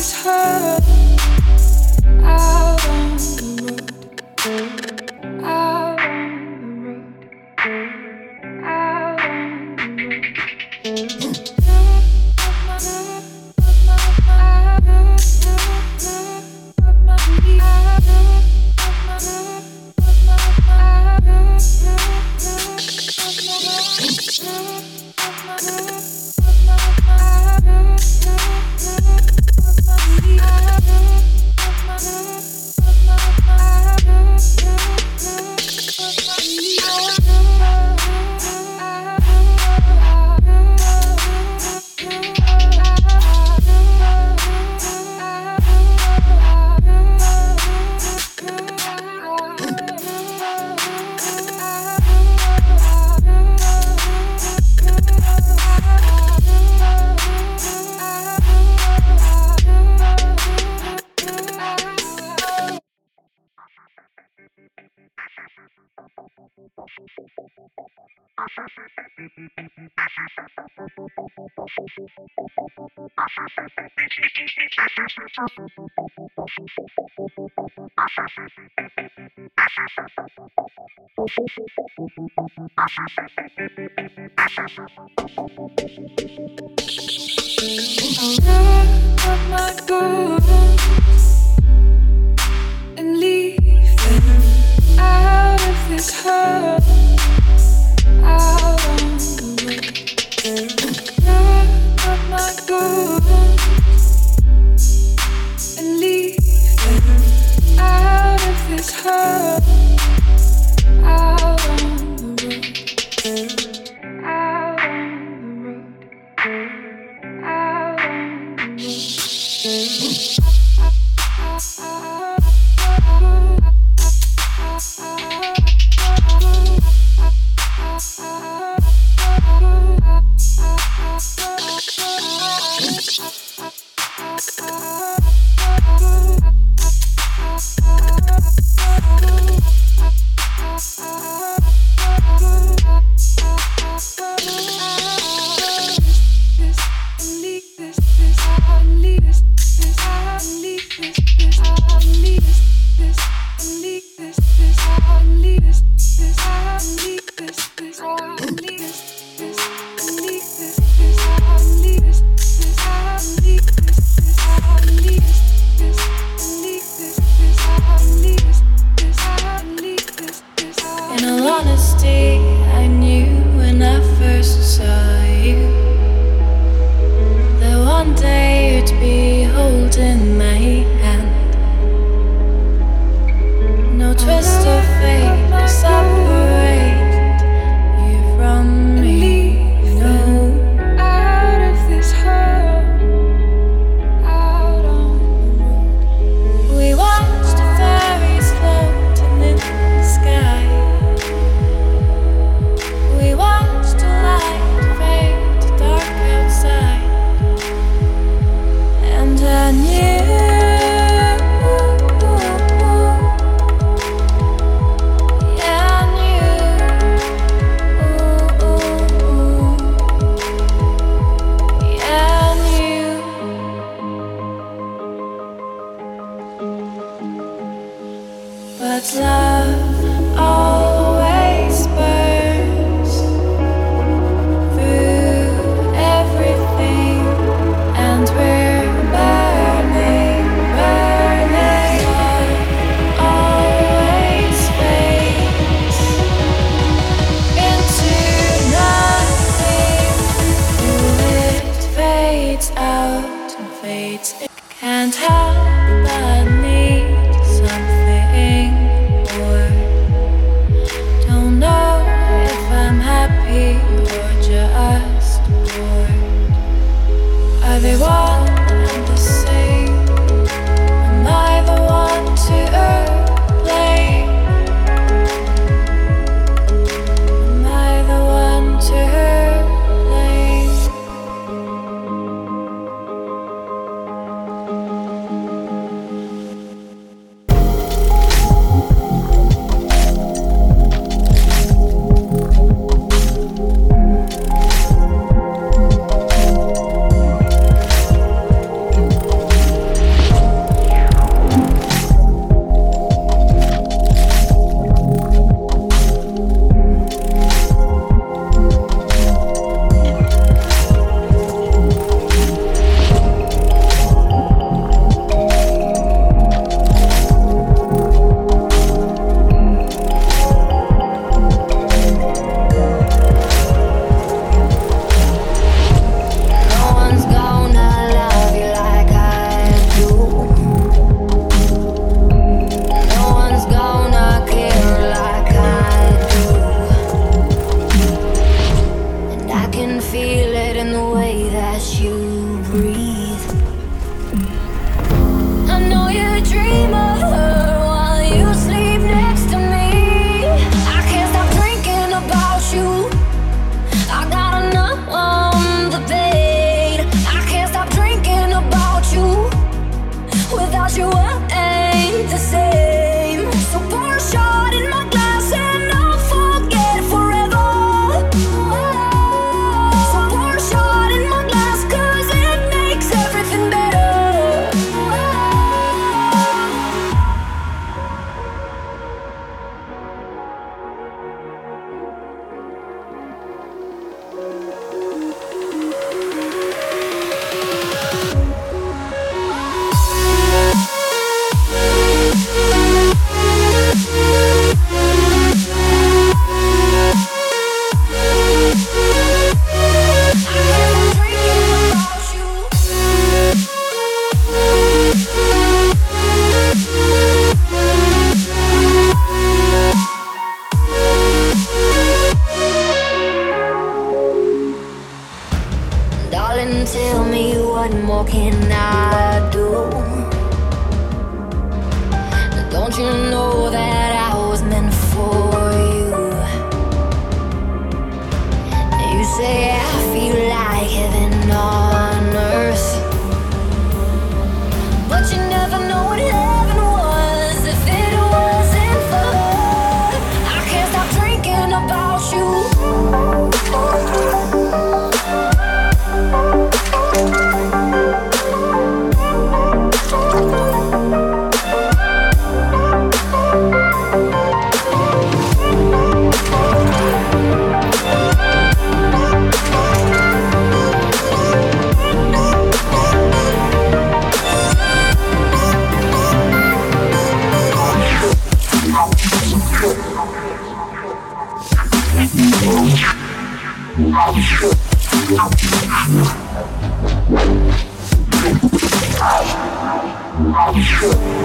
It's hurt. my girls and leave them out of this hurt out on my girls. curve walking now.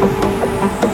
Thank